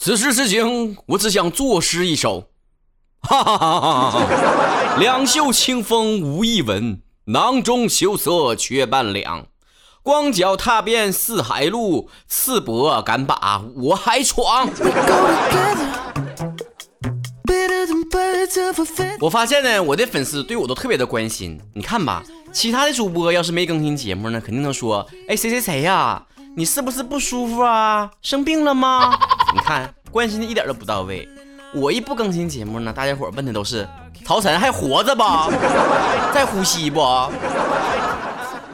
此时此景，我只想作诗一首。哈哈哈哈哈！两袖清风无一文，囊中羞涩却半两。光脚踏遍四海路，赤膊敢把我还闯。我发现呢，我的粉丝对我都特别的关心。你看吧，其他的主播要是没更新节目呢，肯定能说：“哎，谁谁谁呀，你是不是不舒服啊？生病了吗？”你看，关心的一点都不到位。我一不更新节目呢，大家伙问的都是：“曹晨还活着不？在呼吸不？”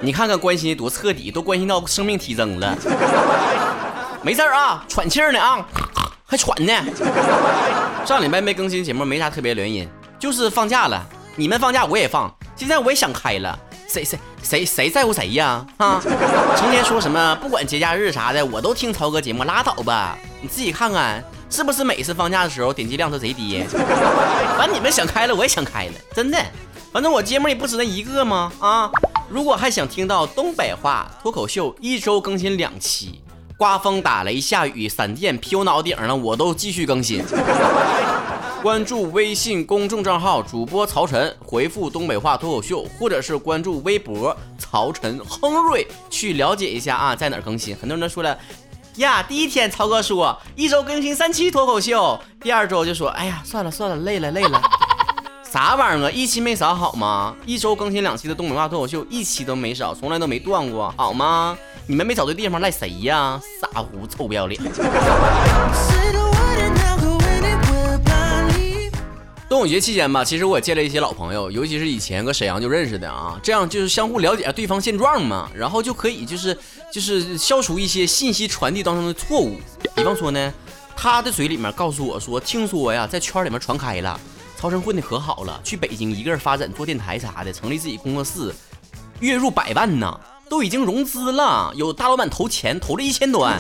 你看看关心多彻底，都关心到生命体征了。没事啊，喘气呢啊，还喘呢。上礼拜没更新节目，没啥特别原因，就是放假了。你们放假我也放，现在我也想开了。谁谁谁谁在乎谁呀？啊，成天说什么不管节假日啥的，我都听曹哥节目，拉倒吧。你自己看看，是不是每次放假的时候点击量都贼低？反正你们想开了，我也想开了，真的。反正我节目也不止那一个吗？啊，如果还想听到东北话脱口秀，一周更新两期。刮风打雷下雨闪电劈我脑顶了，我都继续更新。关注微信公众账号主播曹晨，回复东北话脱口秀，或者是关注微博曹晨亨瑞去了解一下啊，在哪更新。很多人都说了呀，第一天曹哥说一周更新三期脱口秀，第二周就说哎呀算了算了累了累了，啥玩意儿啊？一期没少好吗？一周更新两期的东北话脱口秀，一期都没少，从来都没断过，好吗？你们没找对地方赖谁呀？傻乎臭不要脸！端午节期间吧，其实我也见了一些老朋友，尤其是以前搁沈阳就认识的啊，这样就是相互了解对方现状嘛，然后就可以就是就是消除一些信息传递当中的错误。比方说呢，他的嘴里面告诉我说，听说呀，在圈里面传开了，曹晨混的可好了，去北京一个人发展做电台啥的，成立自己工作室，月入百万呢。都已经融资了，有大老板投钱，投了一千多万。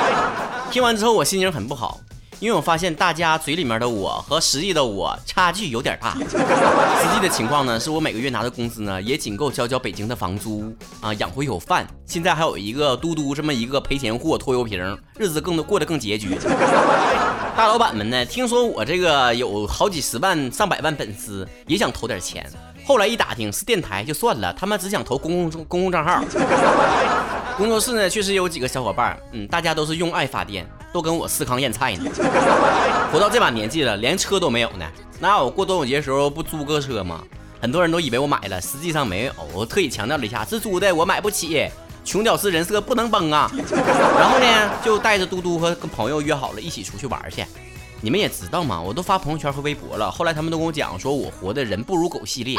听完之后，我心情很不好，因为我发现大家嘴里面的我和实际的我差距有点大。实际的情况呢，是我每个月拿的工资呢，也仅够交交北京的房租啊，养活有饭。现在还有一个嘟嘟这么一个赔钱货拖油瓶，日子更过得更拮据。大老板们呢，听说我这个有好几十万、上百万粉丝，也想投点钱。后来一打听是电台就算了，他们只想投公共公共账号。工作室呢确实有几个小伙伴，嗯，大家都是用爱发电，都跟我思糠咽菜呢。活到这把年纪了，连车都没有呢，那我过端午节的时候不租个车吗？很多人都以为我买了，实际上没有。我特意强调了一下，是租的，我买不起。穷屌丝人设不能崩啊！然后呢，就带着嘟嘟和跟朋友约好了一起出去玩去。你们也知道嘛，我都发朋友圈和微博了。后来他们都跟我讲，说我活的人不如狗系列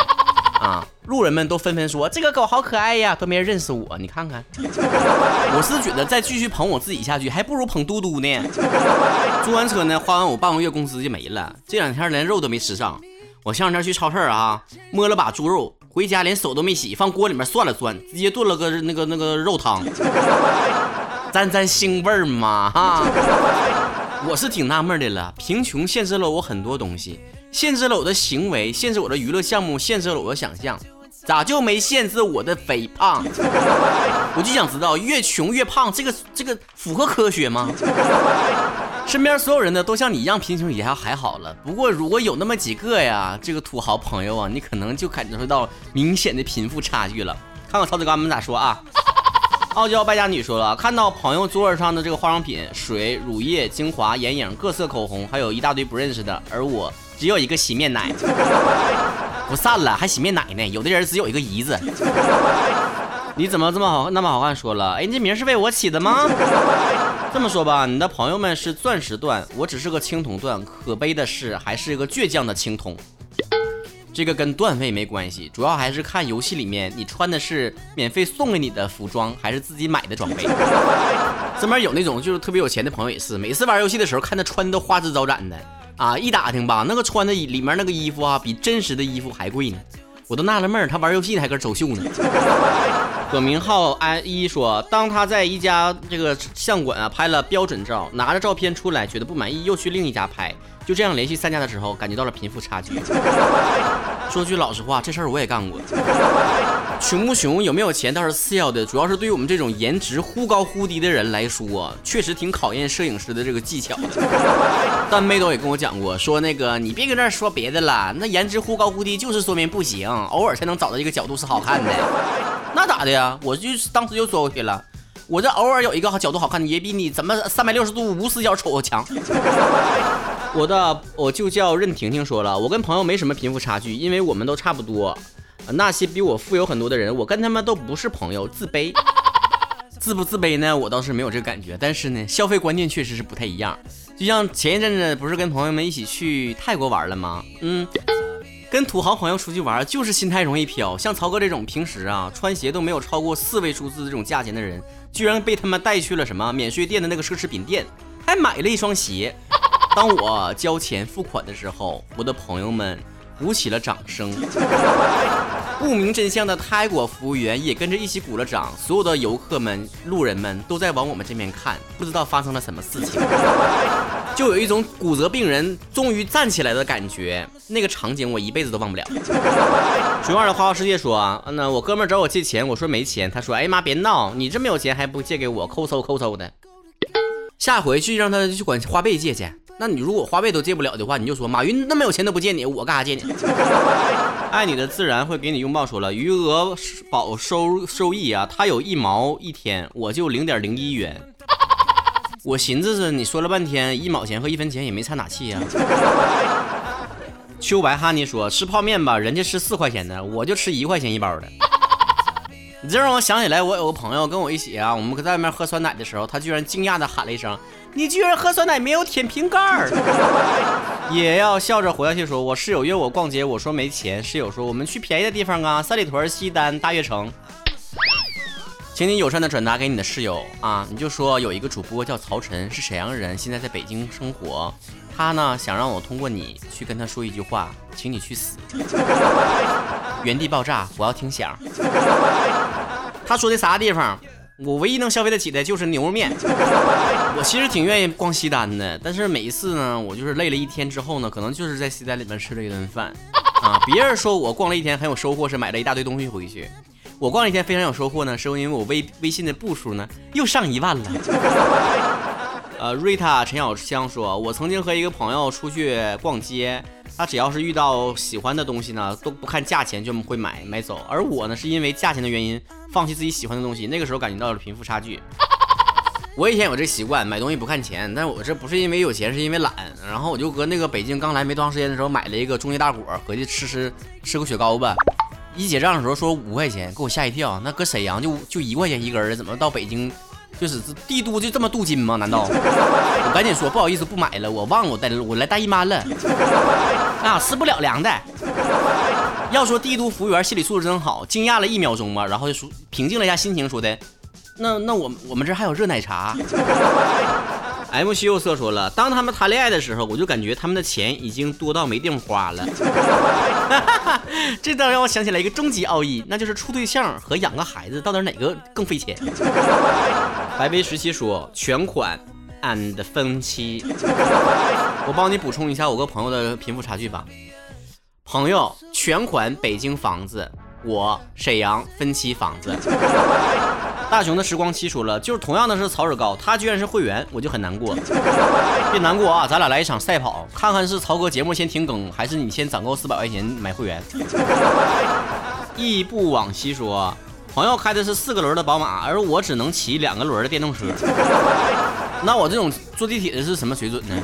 啊，路人们都纷纷说这个狗好可爱呀，都没人认识我。你看看，我是觉得再继续捧我自己下去，还不如捧嘟嘟呢。租完车呢，花完我半个月工资就没了，这两天连肉都没吃上。我前两天去超市啊，摸了把猪肉，回家连手都没洗，放锅里面涮了涮，直接炖了个那个那个肉汤，沾沾腥味儿嘛哈。我是挺纳闷的了，贫穷限制了我很多东西，限制了我的行为，限制我的娱乐项目，限制了我的想象，咋就没限制我的肥胖？我就想知道，越穷越胖，这个这个符合科学吗？身边所有人呢都像你一样贫穷，也还还好了。不过如果有那么几个呀，这个土豪朋友啊，你可能就感受到明显的贫富差距了。看看曹子刚们咋说啊？傲娇败家女说了，看到朋友桌上的这个化妆品，水、乳液、精华、眼影、各色口红，还有一大堆不认识的，而我只有一个洗面奶，不散了还洗面奶呢？有的人只有一个姨子，你怎么这么好那么好看？说了，哎，你这名是为我起的吗？这么说吧，你的朋友们是钻石段，我只是个青铜段，可悲的是还是一个倔强的青铜。这个跟段位没关系，主要还是看游戏里面你穿的是免费送给你的服装，还是自己买的装备。身边有那种就是特别有钱的朋友也是，每次玩游戏的时候看他穿的花枝招展的啊，一打听吧，那个穿的里面那个衣服啊，比真实的衣服还贵呢。我都纳了闷儿，他玩游戏还搁走秀呢。葛明浩安一说，当他在一家这个相馆啊拍了标准照，拿着照片出来，觉得不满意，又去另一家拍，就这样连续三家的时候，感觉到了贫富差距。说句老实话，这事儿我也干过。穷不穷，有没有钱倒是次要的，主要是对于我们这种颜值忽高忽低的人来说，确实挺考验摄影师的这个技巧。但妹都也跟我讲过，说那个你别搁这儿说别的了，那颜值忽高忽低就是说明不行，偶尔才能找到一个角度是好看的。那咋的呀？我就当时就说过去了，我这偶尔有一个角度好看，也比你怎么三百六十度无死角瞅强。我的我就叫任婷婷说了，我跟朋友没什么贫富差距，因为我们都差不多。那些比我富有很多的人，我跟他们都不是朋友，自卑。自不自卑呢？我倒是没有这个感觉，但是呢，消费观念确实是不太一样。就像前一阵子不是跟朋友们一起去泰国玩了吗？嗯，跟土豪朋友出去玩，就是心态容易飘。像曹哥这种平时啊穿鞋都没有超过四位数字这种价钱的人，居然被他们带去了什么免税店的那个奢侈品店，还买了一双鞋。当我交钱付款的时候，我的朋友们。鼓起了掌声，不明真相的泰国服务员也跟着一起鼓了掌。所有的游客们、路人们都在往我们这边看，不知道发生了什么事情，就有一种骨折病人终于站起来的感觉。那个场景我一辈子都忘不了。熊二的花花世界说：“那我哥们找我借钱，我说没钱。他说：哎呀妈，别闹，你这么有钱还不借给我，抠搜抠搜的。下回去让他去管花呗借去。”那你如果花呗都借不了的话，你就说马云那么有钱都不借你，我干啥借你？爱你的自然会给你拥抱。说了余额宝收收益啊，他有一毛一天，我就零点零一元。我寻思是你说了半天一毛钱和一分钱也没差哪去呀。秋白哈尼说吃泡面吧，人家吃四块钱的，我就吃一块钱一包的。你这让我想起来，我有个朋友跟我一起啊，我们在外面喝酸奶的时候，他居然惊讶的喊了一声。你居然喝酸奶没有舔瓶盖儿，也要笑着活下去。说，我室友约我逛街，我说没钱。室友说，我们去便宜的地方啊，三里屯、西单、大悦城。请你友善的转达给你的室友啊，你就说有一个主播叫曹晨，是沈阳人，现在在北京生活。他呢想让我通过你去跟他说一句话，请你去死，原地爆炸，我要听响。他说的啥地方？我唯一能消费得起的就是牛肉面。我其实挺愿意逛西单的，但是每一次呢，我就是累了一天之后呢，可能就是在西单里面吃了一顿饭啊。别人说我逛了一天很有收获，是买了一大堆东西回去。我逛了一天非常有收获呢，是因为我微微信的步数呢又上一万了。呃，瑞塔陈小香说，我曾经和一个朋友出去逛街。他只要是遇到喜欢的东西呢，都不看价钱就会买买走。而我呢，是因为价钱的原因放弃自己喜欢的东西。那个时候感觉到了贫富差距。我以前有这习惯，买东西不看钱，但我这不是因为有钱，是因为懒。然后我就搁那个北京刚来没多长时间的时候买了一个中医大果，合计吃吃吃个雪糕吧。一结账的时候说五块钱，给我吓一跳。那搁沈阳就就一块钱一根的，怎么到北京？就是帝都就这么镀金吗？难道？我赶紧说不好意思，不买了，我忘了我带我来大姨妈了。啊，吃不了凉的。要说帝都服务员心理素质真好，惊讶了一秒钟嘛，然后就说平静了一下心情，说的，那那我我们这还有热奶茶。M 西柚色说了，当他们谈恋爱的时候，我就感觉他们的钱已经多到没地方花了。这倒让我想起来一个终极奥义，那就是处对象和养个孩子，到底哪个更费钱？白薇十七说，全款 and 分期。我帮你补充一下我个朋友的贫富差距吧。朋友全款北京房子，我沈阳分期房子。大熊的时光期说了，就是同样的是曹志高，他居然是会员，我就很难过。别难过啊，咱俩来一场赛跑，看看是曹哥节目先停更，还是你先攒够四百块钱买会员。亦不往昔说，朋友开的是四个轮的宝马，而我只能骑两个轮的电动车。那我这种坐地铁的是什么水准呢？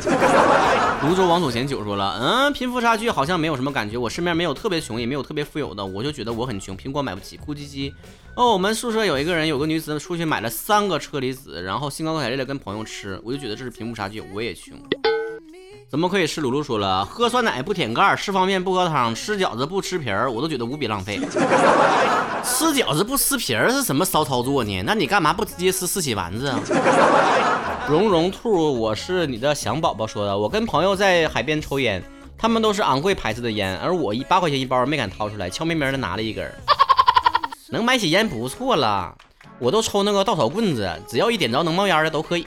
泸州王祖贤九说了，嗯，贫富差距好像没有什么感觉，我身边没有特别穷，也没有特别富有的，我就觉得我很穷，苹果买不起，哭唧唧。哦，我们宿舍有一个人，有个女子出去买了三个车厘子，然后兴高采烈的跟朋友吃，我就觉得这是贫富差距，我也穷。怎么可以吃？鲁鲁说了，喝酸奶不舔盖，吃方便面不喝汤，吃饺子不吃皮儿，我都觉得无比浪费。吃饺子不吃皮儿是什么骚操作呢？那你干嘛不直接吃四喜丸子啊？蓉蓉兔，我是你的小宝宝说的。我跟朋友在海边抽烟，他们都是昂贵牌子的烟，而我一八块钱一包没敢掏出来，悄咪咪的拿了一根。能买起烟不错了，我都抽那个稻草棍子，只要一点着能冒烟的都可以。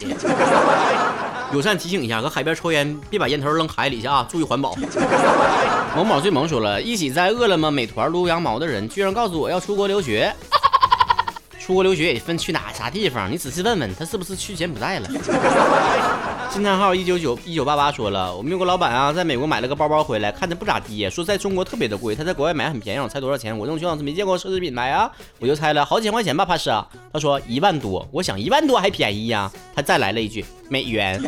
友善提醒一下，搁海边抽烟别把烟头扔海里去啊，注意环保。萌宝最萌说了一起在饿了么、美团撸羊毛的人，居然告诉我要出国留学。出国留学也分去哪啥地方，你仔细问问他是不是去柬埔寨了。惊叹号一九九一九八八说了，我们有个老板啊，在美国买了个包包回来，看着不咋地，说在中国特别的贵，他在国外买很便宜，我猜多少钱？我这种情况是没见过奢侈品牌啊，我就猜了好几千块钱吧，怕是啊。他说一万多，我想一万多还便宜呀。他再来了一句美元。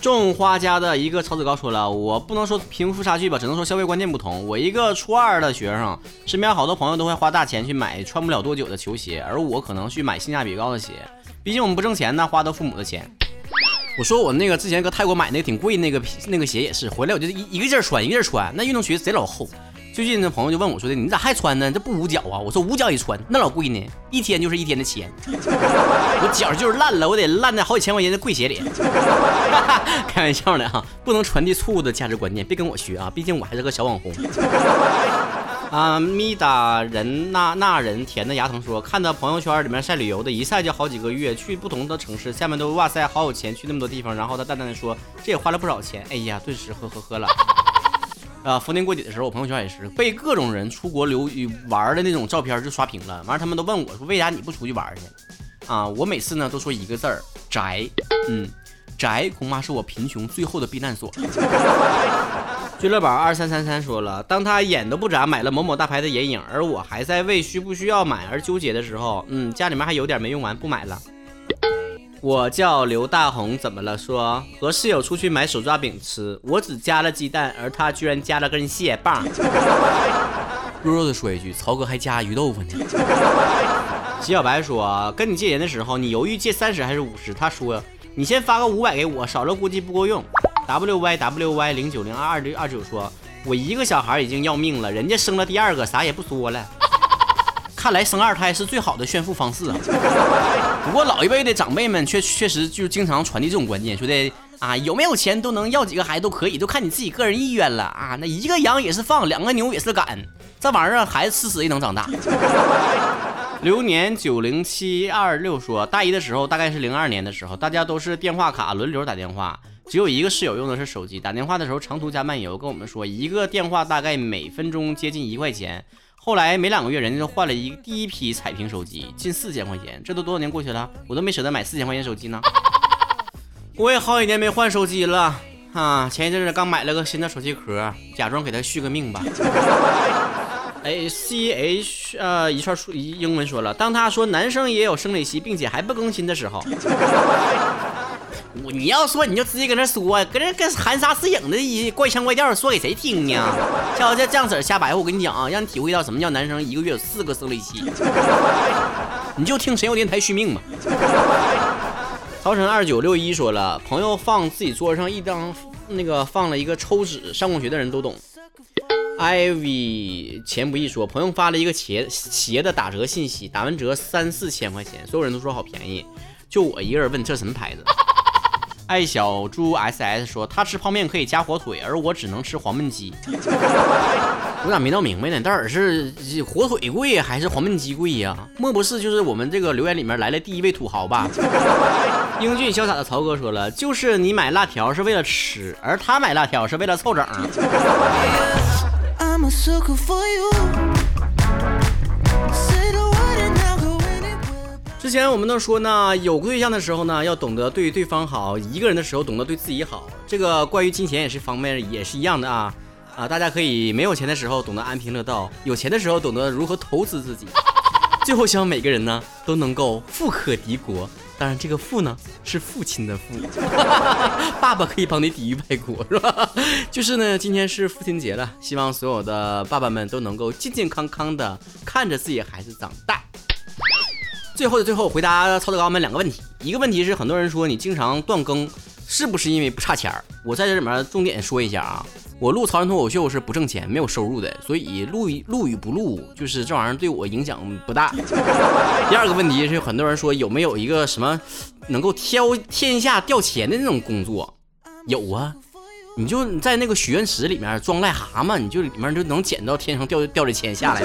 种花家的一个曹子高说了，我不能说贫富差距吧，只能说消费观念不同。我一个初二的学生，身边好多朋友都会花大钱去买穿不了多久的球鞋，而我可能去买性价比高的鞋。毕竟我们不挣钱呢，花的父母的钱。我说我那个之前搁泰国买那个挺贵那个那个鞋也是，回来我就一一个劲儿穿一个劲儿穿，那运动鞋贼老厚。最近那朋友就问我说的，你咋还穿呢？这不捂脚啊？我说捂脚也穿，那老贵呢，一天就是一天的钱。我脚就是烂了，我得烂在好几千块钱的贵鞋里。开玩笑的哈，不能传递错误的价值观念，别跟我学啊，毕竟我还是个小网红。啊，咪达人那那人甜的牙疼说，看到朋友圈里面晒旅游的，一晒就好几个月，去不同的城市，下面都哇塞好有钱，去那么多地方。然后他淡淡的说，这也花了不少钱。哎呀，顿时呵呵呵了。啊，逢年过节的时候，我朋友圈也是被各种人出国留玩的那种照片就刷屏了。完了，他们都问我说：“为啥你不出去玩去？”啊，我每次呢都说一个字儿：宅。嗯，宅恐怕是我贫穷最后的避难所。俱乐宝二三三三说了，当他眼都不眨买了某某大牌的眼影，而我还在为需不需要买而纠结的时候，嗯，家里面还有点没用完，不买了。我叫刘大红，怎么了？说和室友出去买手抓饼吃，我只加了鸡蛋，而他居然加了根蟹棒。弱弱的说一句，曹哥还加鱼豆腐呢。齐小白说，跟你借钱的时候，你犹豫借三十还是五十？他说，你先发个五百给我，少了估计不够用。W Y W Y 零九零二二六二九说，我一个小孩已经要命了，人家生了第二个，啥也不说了。看来生二胎是最好的炫富方式啊！不过老一辈的长辈们却确实就经常传递这种观念，说的啊有没有钱都能要几个孩子都可以，都看你自己个人意愿了啊！那一个羊也是放，两个牛也是赶，这玩意儿孩子吃死也能长大。流年九零七二六说，大一的时候大概是零二年的时候，大家都是电话卡轮流打电话，只有一个室友用的是手机，打电话的时候长途加漫游，跟我们说一个电话大概每分钟接近一块钱。后来没两个月，人家就换了一第一批彩屏手机，近四千块钱。这都多少年过去了，我都没舍得买四千块钱手机呢。我也好几年没换手机了啊！前一阵子刚买了个新的手机壳，假装给他续个命吧。哎，C H 呃一串数英文说了，当他说男生也有生理期，并且还不更新的时候。你要说你就直接跟那说，搁那跟含沙射影的怪腔怪调的说给谁听呢？像这这样子瞎白话，我跟你讲啊，让你体会到什么叫男生一个月有四个生理期。你就听神游电台续命吧。曹晨二九六一说了，朋友放自己桌上一张那个放了一个抽纸，上过学的人都懂。Ivy 钱不易说，朋友发了一个鞋鞋的打折信息，打完折三四千块钱，所有人都说好便宜，就我一个人问这什么牌子。爱小猪 ss 说，他吃泡面可以加火腿，而我只能吃黄焖鸡。我咋没闹明白呢？到底是火腿贵还是黄焖鸡贵呀？莫不是就是我们这个留言里面来了第一位土豪吧？英俊潇洒的曹哥说了，就是你买辣条是为了吃，而他买辣条是为了凑整。之前我们都说呢，有对象的时候呢，要懂得对对方好；一个人的时候，懂得对自己好。这个关于金钱也是方面，也是一样的啊啊！大家可以没有钱的时候懂得安贫乐道，有钱的时候懂得如何投资自己。最后希望每个人呢都能够富可敌国。当然，这个富呢是父亲的富，爸爸可以帮你抵御外国，是吧？就是呢，今天是父亲节了，希望所有的爸爸们都能够健健康康的看着自己孩子长大。最后的最后，回答曹德高们两个问题。一个问题是，很多人说你经常断更，是不是因为不差钱儿？我在这里面重点说一下啊，我录曹人脱口秀是不挣钱、没有收入的，所以录录与不录，就是这玩意儿对我影响不大。第二个问题是，很多人说有没有一个什么能够挑天下掉钱的那种工作？有啊，你就在那个许愿池里面装癞蛤蟆，你就里面就能捡到天上掉掉的钱下来。